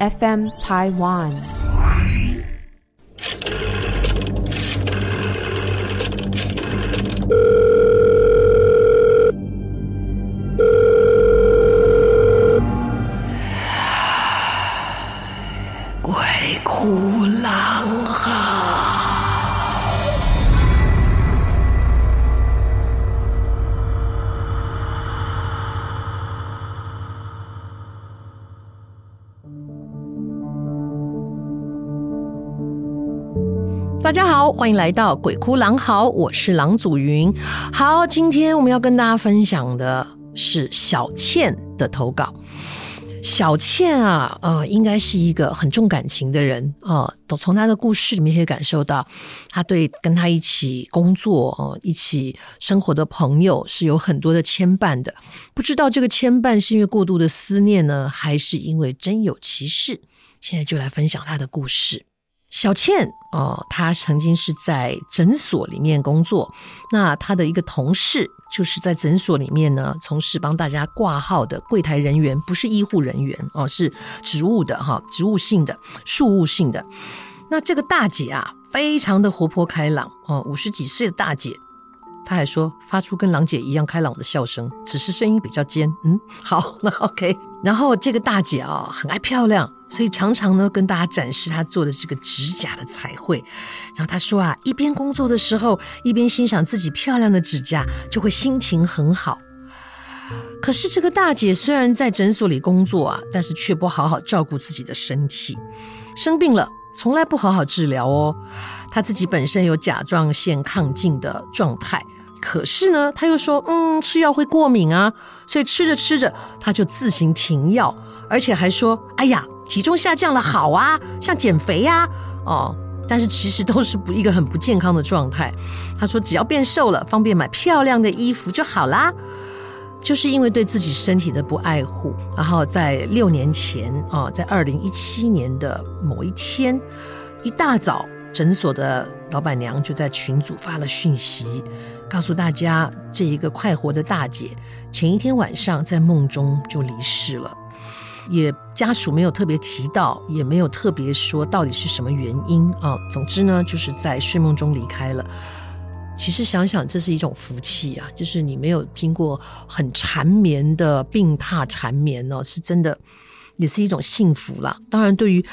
FM Taiwan。欢迎来到鬼哭狼嚎，我是郎祖云。好，今天我们要跟大家分享的是小倩的投稿。小倩啊，呃，应该是一个很重感情的人啊，都、呃、从她的故事里面可以感受到，她对跟她一起工作、呃、一起生活的朋友是有很多的牵绊的。不知道这个牵绊是因为过度的思念呢，还是因为真有其事？现在就来分享她的故事。小倩哦，她曾经是在诊所里面工作。那她的一个同事就是在诊所里面呢，从事帮大家挂号的柜台人员，不是医护人员哦，是植物的哈，植物性的、树物性的。那这个大姐啊，非常的活泼开朗哦，五十几岁的大姐。她还说，发出跟郎姐一样开朗的笑声，只是声音比较尖。嗯，好，那 OK。然后这个大姐啊，很爱漂亮，所以常常呢跟大家展示她做的这个指甲的彩绘。然后她说啊，一边工作的时候，一边欣赏自己漂亮的指甲，就会心情很好。可是这个大姐虽然在诊所里工作啊，但是却不好好照顾自己的身体，生病了从来不好好治疗哦。她自己本身有甲状腺亢进的状态。可是呢，他又说，嗯，吃药会过敏啊，所以吃着吃着他就自行停药，而且还说，哎呀，体重下降了，好啊，像减肥呀，哦，但是其实都是不一个很不健康的状态。他说，只要变瘦了，方便买漂亮的衣服就好啦。就是因为对自己身体的不爱护，然后在六年前啊，在二零一七年的某一天，一大早，诊所的老板娘就在群组发了讯息。告诉大家，这一个快活的大姐，前一天晚上在梦中就离世了，也家属没有特别提到，也没有特别说到底是什么原因啊。总之呢，就是在睡梦中离开了。其实想想，这是一种福气啊，就是你没有经过很缠绵的病榻缠绵呢，是真的，也是一种幸福啦。当然，对于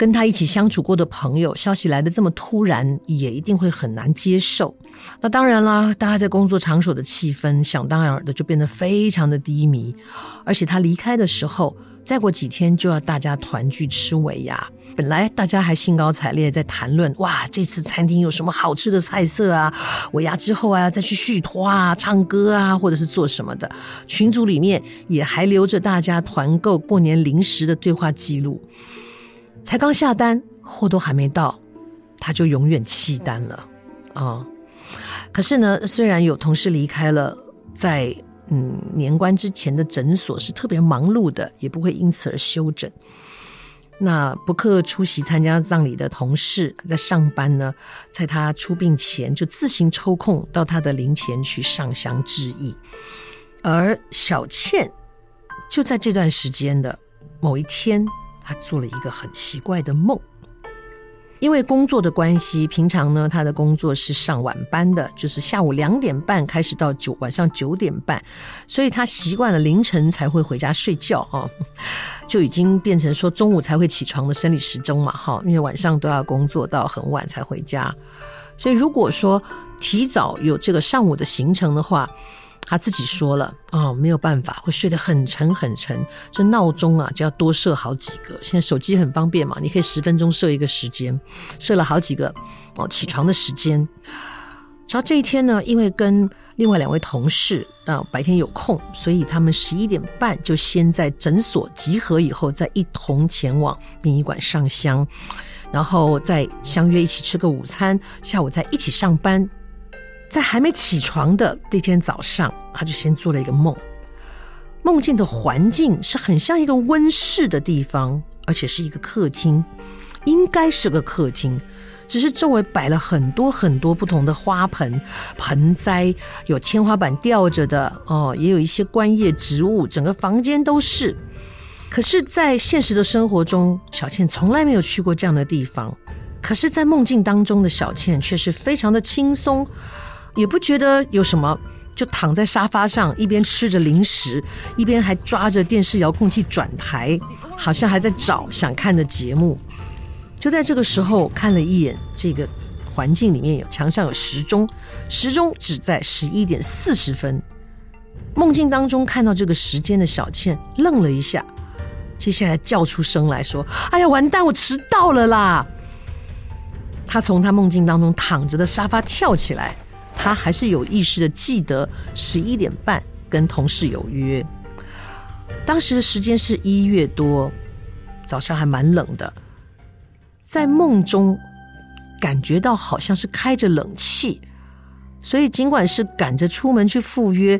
跟他一起相处过的朋友，消息来得这么突然，也一定会很难接受。那当然啦，大家在工作场所的气氛，想当然的就变得非常的低迷。而且他离开的时候，再过几天就要大家团聚吃尾牙。本来大家还兴高采烈在谈论，哇，这次餐厅有什么好吃的菜色啊？尾牙之后啊，再去续托啊、唱歌啊，或者是做什么的。群组里面也还留着大家团购过年零食的对话记录。才刚下单，货都还没到，他就永远弃单了啊。可是呢，虽然有同事离开了，在嗯年关之前的诊所是特别忙碌的，也不会因此而休整。那不克出席参加葬礼的同事在上班呢，在他出殡前就自行抽空到他的灵前去上香致意。而小倩就在这段时间的某一天，他做了一个很奇怪的梦。因为工作的关系，平常呢，他的工作是上晚班的，就是下午两点半开始到九晚上九点半，所以他习惯了凌晨才会回家睡觉啊，就已经变成说中午才会起床的生理时钟嘛，哈，因为晚上都要工作到很晚才回家，所以如果说提早有这个上午的行程的话。他自己说了哦，没有办法，会睡得很沉很沉。这闹钟啊，就要多设好几个。现在手机很方便嘛，你可以十分钟设一个时间，设了好几个哦起床的时间。然后这一天呢，因为跟另外两位同事啊白天有空，所以他们十一点半就先在诊所集合，以后再一同前往殡仪馆上香，然后再相约一起吃个午餐，下午再一起上班。在还没起床的那天早上，他就先做了一个梦，梦境的环境是很像一个温室的地方，而且是一个客厅，应该是个客厅，只是周围摆了很多很多不同的花盆、盆栽，有天花板吊着的哦，也有一些观叶植物，整个房间都是。可是，在现实的生活中，小倩从来没有去过这样的地方。可是，在梦境当中的小倩却是非常的轻松，也不觉得有什么，就躺在沙发上，一边吃着零食，一边还抓着电视遥控器转台，好像还在找想看的节目。就在这个时候，看了一眼这个环境里面有墙上有时钟，时钟指在十一点四十分。梦境当中看到这个时间的小倩愣了一下，接下来叫出声来说：“哎呀，完蛋，我迟到了啦！”她从她梦境当中躺着的沙发跳起来，他还是有意识的记得十一点半跟同事有约。当时的时间是一月多，早上还蛮冷的。在梦中，感觉到好像是开着冷气，所以尽管是赶着出门去赴约，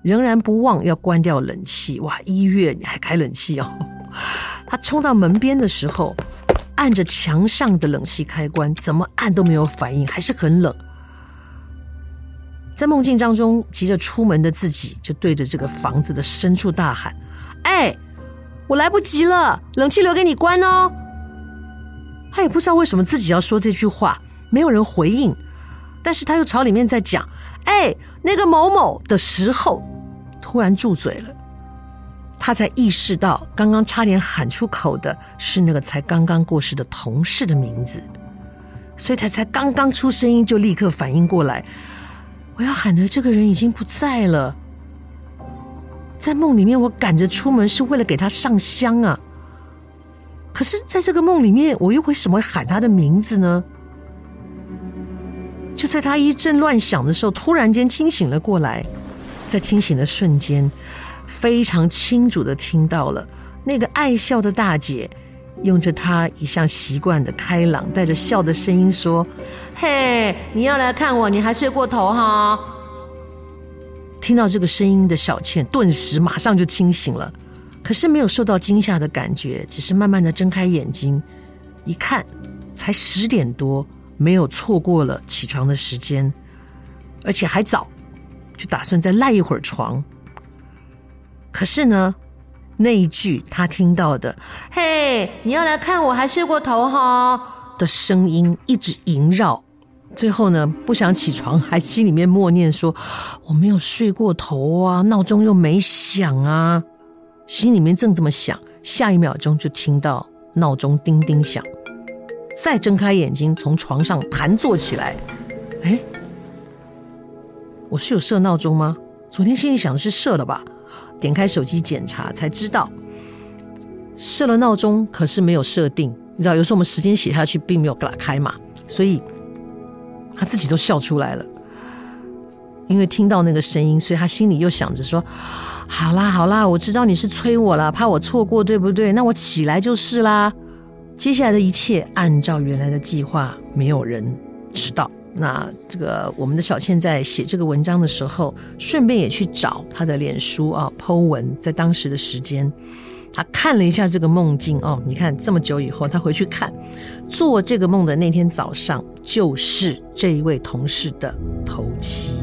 仍然不忘要关掉冷气。哇，一月你还开冷气哦！他冲到门边的时候，按着墙上的冷气开关，怎么按都没有反应，还是很冷。在梦境当中，急着出门的自己就对着这个房子的深处大喊：“哎，我来不及了，冷气留给你关哦。”他也不知道为什么自己要说这句话，没有人回应，但是他又朝里面在讲：“哎，那个某某的时候，突然住嘴了。”他才意识到，刚刚差点喊出口的是那个才刚刚过世的同事的名字，所以他才刚刚出声音，就立刻反应过来：我要喊的这个人已经不在了。在梦里面，我赶着出门是为了给他上香啊。可是，在这个梦里面，我又为什么喊他的名字呢？就在他一阵乱想的时候，突然间清醒了过来。在清醒的瞬间，非常清楚的听到了那个爱笑的大姐，用着他一向习惯的开朗、带着笑的声音说：“嘿，你要来看我，你还睡过头哈？”听到这个声音的小倩，顿时马上就清醒了。可是没有受到惊吓的感觉，只是慢慢的睁开眼睛，一看，才十点多，没有错过了起床的时间，而且还早，就打算再赖一会儿床。可是呢，那一句他听到的“嘿，你要来看我还睡过头哈”的声音一直萦绕，最后呢，不想起床，还心里面默念说：“我没有睡过头啊，闹钟又没响啊。”心里面正这么想，下一秒钟就听到闹钟叮叮响，再睁开眼睛，从床上弹坐起来。哎，我是有设闹钟吗？昨天心里想的是设了吧？点开手机检查，才知道设了闹钟，可是没有设定。你知道，有时候我们时间写下去，并没有打开嘛，所以他自己都笑出来了。因为听到那个声音，所以他心里又想着说。好啦好啦，我知道你是催我了，怕我错过，对不对？那我起来就是啦。接下来的一切按照原来的计划，没有人知道。那这个我们的小倩在写这个文章的时候，顺便也去找她的脸书啊剖文，在当时的时间，她看了一下这个梦境哦。你看这么久以后，她回去看，做这个梦的那天早上，就是这一位同事的头七。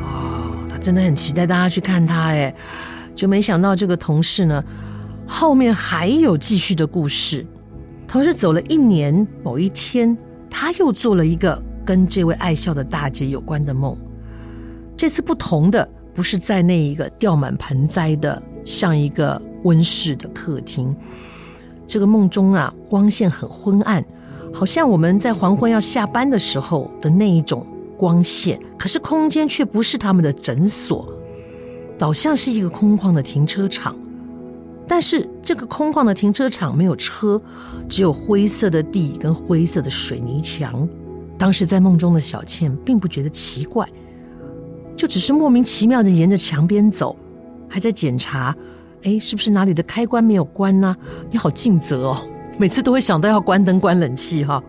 哦，她真的很期待大家去看他哎，就没想到这个同事呢，后面还有继续的故事。同事走了一年，某一天，他又做了一个跟这位爱笑的大姐有关的梦。这次不同的，不是在那一个吊满盆栽的像一个温室的客厅。这个梦中啊，光线很昏暗，好像我们在黄昏要下班的时候的那一种。光线，可是空间却不是他们的诊所，倒像是一个空旷的停车场。但是这个空旷的停车场没有车，只有灰色的地跟灰色的水泥墙。当时在梦中的小倩并不觉得奇怪，就只是莫名其妙的沿着墙边走，还在检查，哎，是不是哪里的开关没有关呢？你好尽责哦，每次都会想到要关灯、关冷气哈。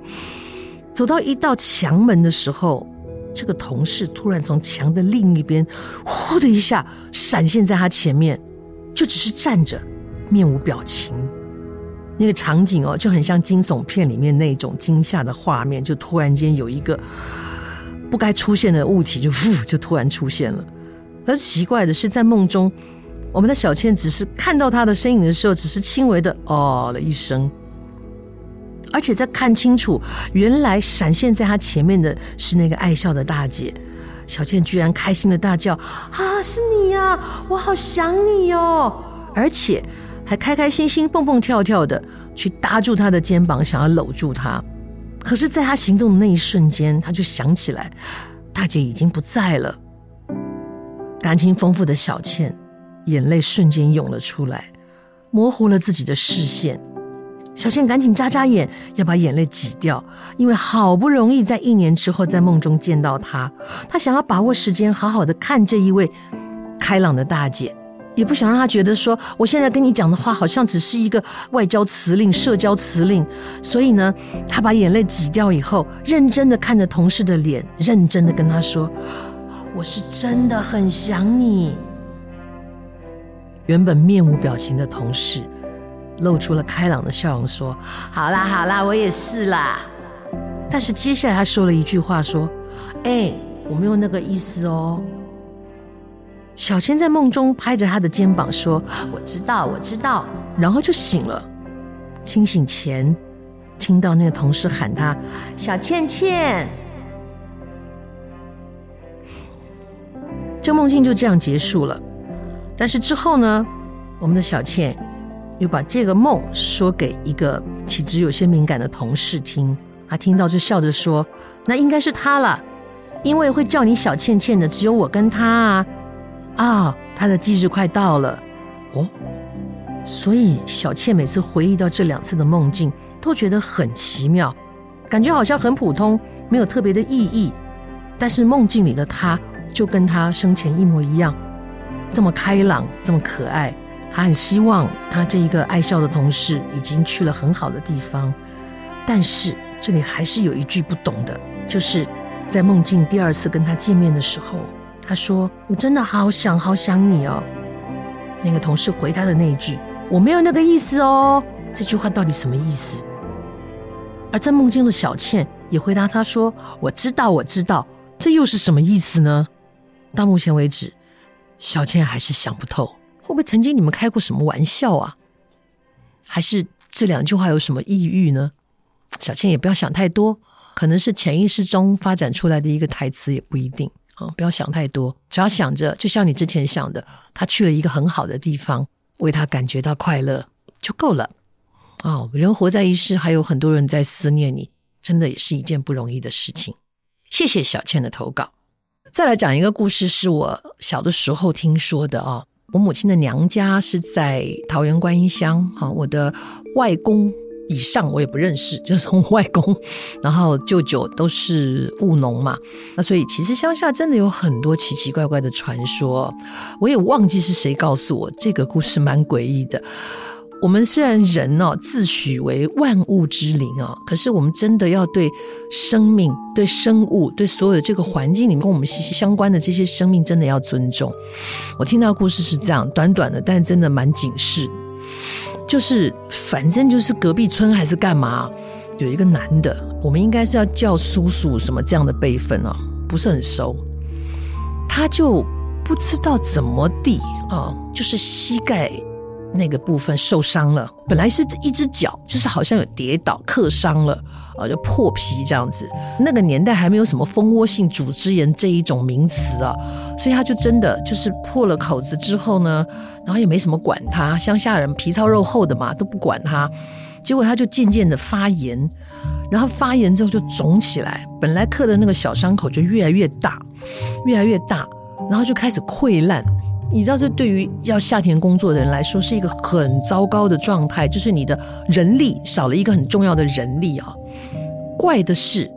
走到一道墙门的时候。这个同事突然从墙的另一边，呼的一下闪现在他前面，就只是站着，面无表情。那个场景哦，就很像惊悚片里面那种惊吓的画面，就突然间有一个不该出现的物体就呼就突然出现了。而奇怪的是，在梦中，我们的小倩只是看到他的身影的时候，只是轻微的哦了一声，而且在看清楚，原来闪现在他前面的是那个爱笑的大姐。小倩居然开心的大叫：“啊，是你呀！我好想你哟！”而且还开开心心、蹦蹦跳跳的去搭住他的肩膀，想要搂住他。可是，在他行动的那一瞬间，他就想起来，大姐已经不在了。感情丰富的小倩，眼泪瞬间涌了出来，模糊了自己的视线。小倩赶紧眨眨眼，要把眼泪挤掉，因为好不容易在一年之后在梦中见到他，她想要把握时间，好好的看这一位开朗的大姐，也不想让他觉得说我现在跟你讲的话好像只是一个外交辞令、社交辞令。所以呢，她把眼泪挤掉以后，认真的看着同事的脸，认真的跟他说。我是真的很想你。原本面无表情的同事，露出了开朗的笑容，说：“好啦，好啦，我也是啦。”但是接下来他说了一句话，说：“哎，我没有那个意思哦。”小倩在梦中拍着他的肩膀说：“我知道，我知道。”然后就醒了。清醒前，听到那个同事喊他：“小倩倩。”这梦境就这样结束了，但是之后呢，我们的小倩又把这个梦说给一个体质有些敏感的同事听，他听到就笑着说：“那应该是他了，因为会叫你小倩倩的只有我跟他啊。”啊，他的忌日快到了哦，所以小倩每次回忆到这两次的梦境，都觉得很奇妙，感觉好像很普通，没有特别的意义，但是梦境里的他。就跟他生前一模一样，这么开朗，这么可爱。他很希望他这一个爱笑的同事已经去了很好的地方，但是这里还是有一句不懂的，就是在梦境第二次跟他见面的时候，他说：“我真的好想好想你哦。”那个同事回他的那一句：“我没有那个意思哦。”这句话到底什么意思？而在梦境的小倩也回答他说：“我知道，我知道。”这又是什么意思呢？到目前为止，小倩还是想不透，会不会曾经你们开过什么玩笑啊？还是这两句话有什么意喻呢？小倩也不要想太多，可能是潜意识中发展出来的一个台词，也不一定啊。不要想太多，只要想着，就像你之前想的，他去了一个很好的地方，为他感觉到快乐就够了。哦，人活在一世，还有很多人在思念你，真的也是一件不容易的事情。谢谢小倩的投稿。再来讲一个故事，是我小的时候听说的啊。我母亲的娘家是在桃园观音乡。我的外公以上我也不认识，就是从外公，然后舅舅都是务农嘛。那所以其实乡下真的有很多奇奇怪怪的传说。我也忘记是谁告诉我这个故事，蛮诡异的。我们虽然人哦自诩为万物之灵啊，可是我们真的要对生命、对生物、对所有这个环境里面跟我们息息相关的这些生命，真的要尊重。我听到故事是这样，短短的，但真的蛮警示。就是反正就是隔壁村还是干嘛，有一个男的，我们应该是要叫叔叔什么这样的辈分哦，不是很熟。他就不知道怎么地啊，就是膝盖。那个部分受伤了，本来是一只脚，就是好像有跌倒磕伤了啊，就破皮这样子。那个年代还没有什么蜂窝性组织炎这一种名词啊，所以他就真的就是破了口子之后呢，然后也没什么管他，乡下人皮糙肉厚的嘛，都不管他。结果他就渐渐的发炎，然后发炎之后就肿起来，本来磕的那个小伤口就越来越大，越来越大，然后就开始溃烂。你知道，这对于要下田工作的人来说是一个很糟糕的状态，就是你的人力少了一个很重要的人力啊。怪的是，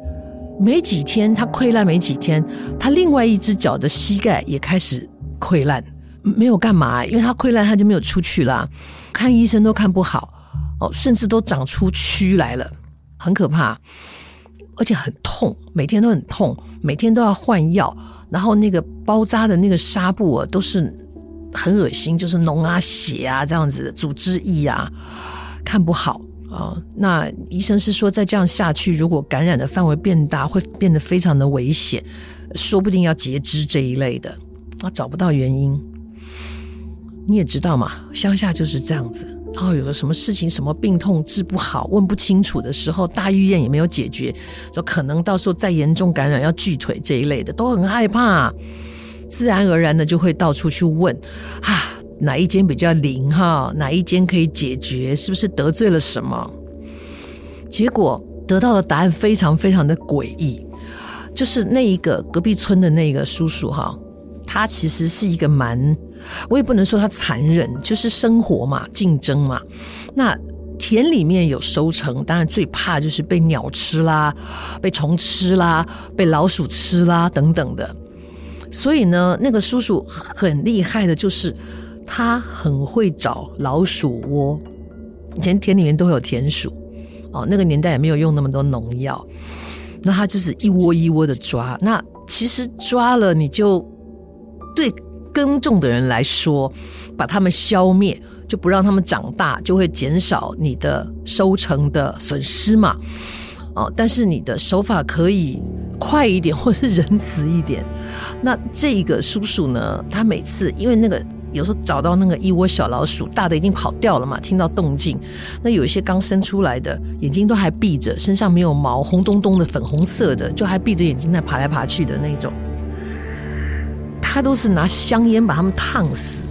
没几天他溃烂，没几天他另外一只脚的膝盖也开始溃烂，没有干嘛，因为他溃烂他就没有出去啦，看医生都看不好哦，甚至都长出蛆来了，很可怕，而且很痛，每天都很痛，每天都要换药。然后那个包扎的那个纱布啊，都是很恶心，就是脓啊、血啊这样子的组织液啊，看不好。啊、那医生是说，再这样下去，如果感染的范围变大，会变得非常的危险，说不定要截肢这一类的。啊，找不到原因，你也知道嘛，乡下就是这样子。然后有个什么事情、什么病痛治不好、问不清楚的时候，大医院也没有解决，说可能到时候再严重感染要锯腿这一类的，都很害怕，自然而然的就会到处去问啊。哪一间比较灵哈？哪一间可以解决？是不是得罪了什么？结果得到的答案非常非常的诡异，就是那一个隔壁村的那个叔叔哈，他其实是一个蛮，我也不能说他残忍，就是生活嘛，竞争嘛。那田里面有收成，当然最怕就是被鸟吃啦，被虫吃啦，被老鼠吃啦等等的。所以呢，那个叔叔很厉害的，就是。他很会找老鼠窝，以前田里面都会有田鼠哦，那个年代也没有用那么多农药，那他就是一窝一窝的抓。那其实抓了你就对耕种的人来说，把他们消灭，就不让他们长大，就会减少你的收成的损失嘛。哦，但是你的手法可以快一点，或是仁慈一点。那这个叔叔呢，他每次因为那个。有时候找到那个一窝小老鼠，大的已经跑掉了嘛，听到动静。那有一些刚生出来的，眼睛都还闭着，身上没有毛，红咚咚的，粉红色的，就还闭着眼睛在爬来爬去的那种。他都是拿香烟把他们烫死。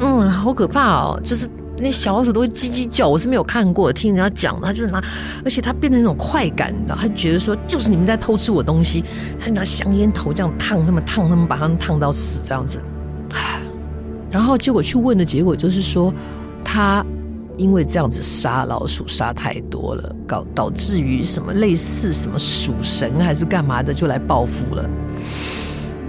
嗯，好可怕哦，就是。那小老鼠都会叽叽叫，我是没有看过，听人家讲，他就是拿，而且他变成那种快感，你知道，他觉得说就是你们在偷吃我东西，他拿香烟头这样烫他们，烫他们，把他们烫到死这样子。然后结果去问的结果就是说，他因为这样子杀老鼠杀太多了，搞导致于什么类似什么鼠神还是干嘛的，就来报复了。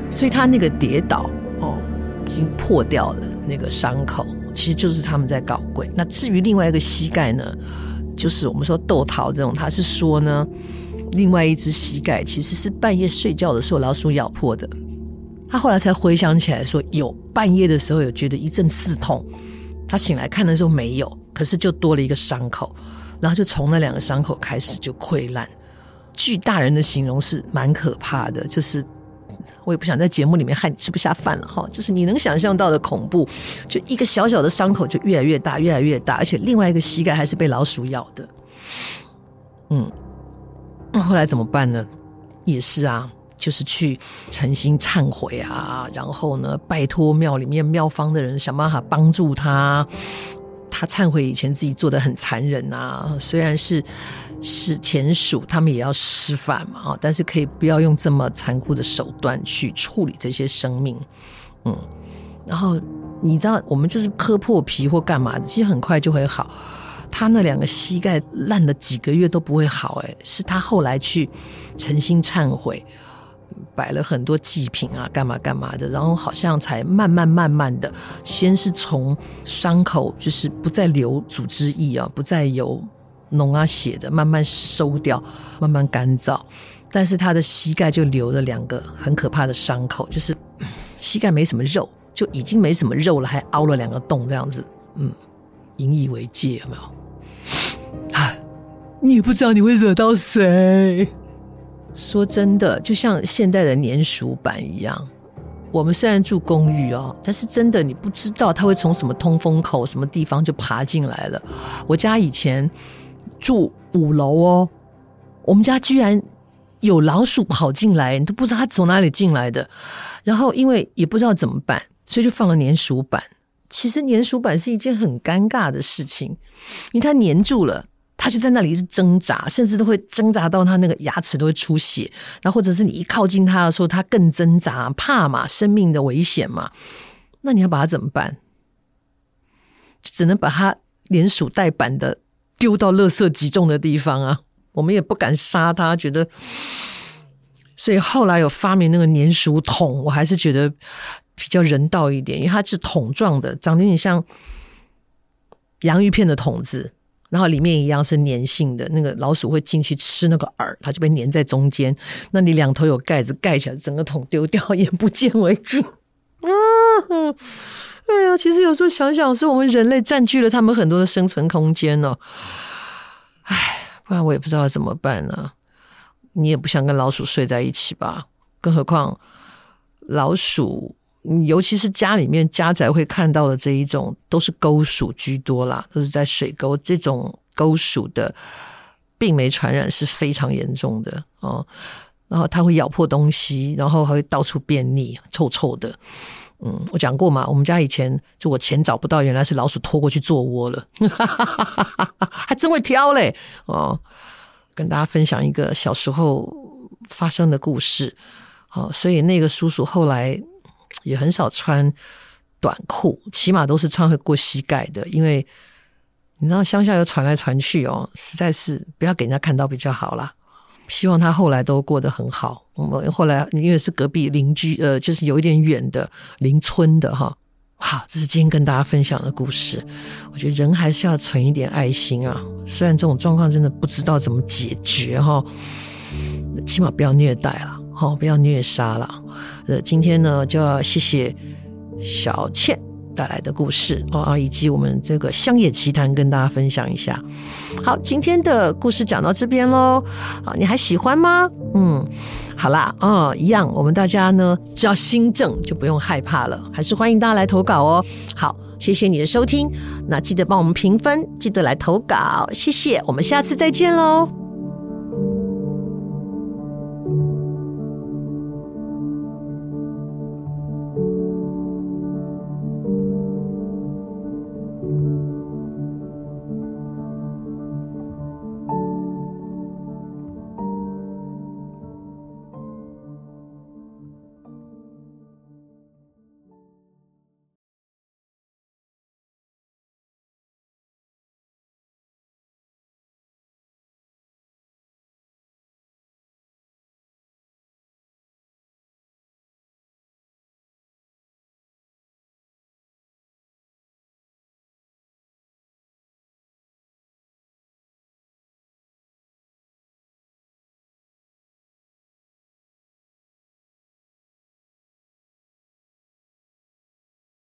所以他那个跌倒哦，已经破掉了那个伤口。其实就是他们在搞鬼。那至于另外一个膝盖呢，就是我们说豆桃这种，他是说呢，另外一只膝盖其实是半夜睡觉的时候老鼠咬破的。他后来才回想起来说，有半夜的时候有觉得一阵刺痛，他醒来看的时候没有，可是就多了一个伤口，然后就从那两个伤口开始就溃烂。据大人的形容是蛮可怕的，就是。我也不想在节目里面害你吃不下饭了哈，就是你能想象到的恐怖，就一个小小的伤口就越来越大，越来越大，而且另外一个膝盖还是被老鼠咬的。嗯，那后来怎么办呢？也是啊，就是去诚心忏悔啊，然后呢，拜托庙里面庙方的人想办法帮助他。他忏悔以前自己做的很残忍啊，虽然是。是前鼠，他们也要吃饭嘛，啊！但是可以不要用这么残酷的手段去处理这些生命，嗯。然后你知道，我们就是磕破皮或干嘛的，其实很快就会好。他那两个膝盖烂了几个月都不会好，哎，是他后来去诚心忏悔，摆了很多祭品啊，干嘛干嘛的，然后好像才慢慢慢慢的，先是从伤口就是不再流组织液啊，不再有。脓啊血的慢慢收掉，慢慢干燥，但是他的膝盖就留了两个很可怕的伤口，就是膝盖没什么肉，就已经没什么肉了，还凹了两个洞这样子，嗯，引以为戒有没有？唉，你也不知道你会惹到谁。说真的，就像现代的粘鼠板一样，我们虽然住公寓哦，但是真的你不知道它会从什么通风口、什么地方就爬进来了。我家以前。住五楼哦，我们家居然有老鼠跑进来，你都不知道它从哪里进来的。然后因为也不知道怎么办，所以就放了粘鼠板。其实粘鼠板是一件很尴尬的事情，因为它粘住了，他就在那里一直挣扎，甚至都会挣扎到他那个牙齿都会出血。然后或者是你一靠近他的时候，他更挣扎，怕嘛，生命的危险嘛。那你要把它怎么办？只能把它连鼠带板的。丢到垃圾集中的地方啊！我们也不敢杀它，觉得，所以后来有发明那个粘鼠桶，我还是觉得比较人道一点，因为它是桶状的，长得有点像洋芋片的桶子，然后里面一样是粘性的，那个老鼠会进去吃那个饵，它就被粘在中间。那你两头有盖子盖起来，整个桶丢掉，也不见为净。嗯哎呀，其实有时候想想，是我们人类占据了他们很多的生存空间哦。哎，不然我也不知道怎么办呢。你也不想跟老鼠睡在一起吧？更何况老鼠，尤其是家里面家宅会看到的这一种，都是沟鼠居多啦，都是在水沟。这种沟鼠的病媒传染是非常严重的哦。然后它会咬破东西，然后还会到处便溺，臭臭的。嗯，我讲过嘛，我们家以前就我钱找不到，原来是老鼠拖过去做窝了，还真会挑嘞哦。跟大家分享一个小时候发生的故事。哦，所以那个叔叔后来也很少穿短裤，起码都是穿会过膝盖的，因为你知道乡下有传来传去哦，实在是不要给人家看到比较好啦。希望他后来都过得很好。我们后来因为是隔壁邻居，呃，就是有一点远的邻村的哈。好，这是今天跟大家分享的故事。我觉得人还是要存一点爱心啊。虽然这种状况真的不知道怎么解决哈，起码不要虐待了，哈，不要虐杀了。呃，今天呢就要谢谢小倩。带来的故事哦，以及我们这个乡野奇谈，跟大家分享一下。好，今天的故事讲到这边喽。啊，你还喜欢吗？嗯，好啦，哦，一样，我们大家呢，只要心正，就不用害怕了。还是欢迎大家来投稿哦。好，谢谢你的收听，那记得帮我们评分，记得来投稿，谢谢，我们下次再见喽。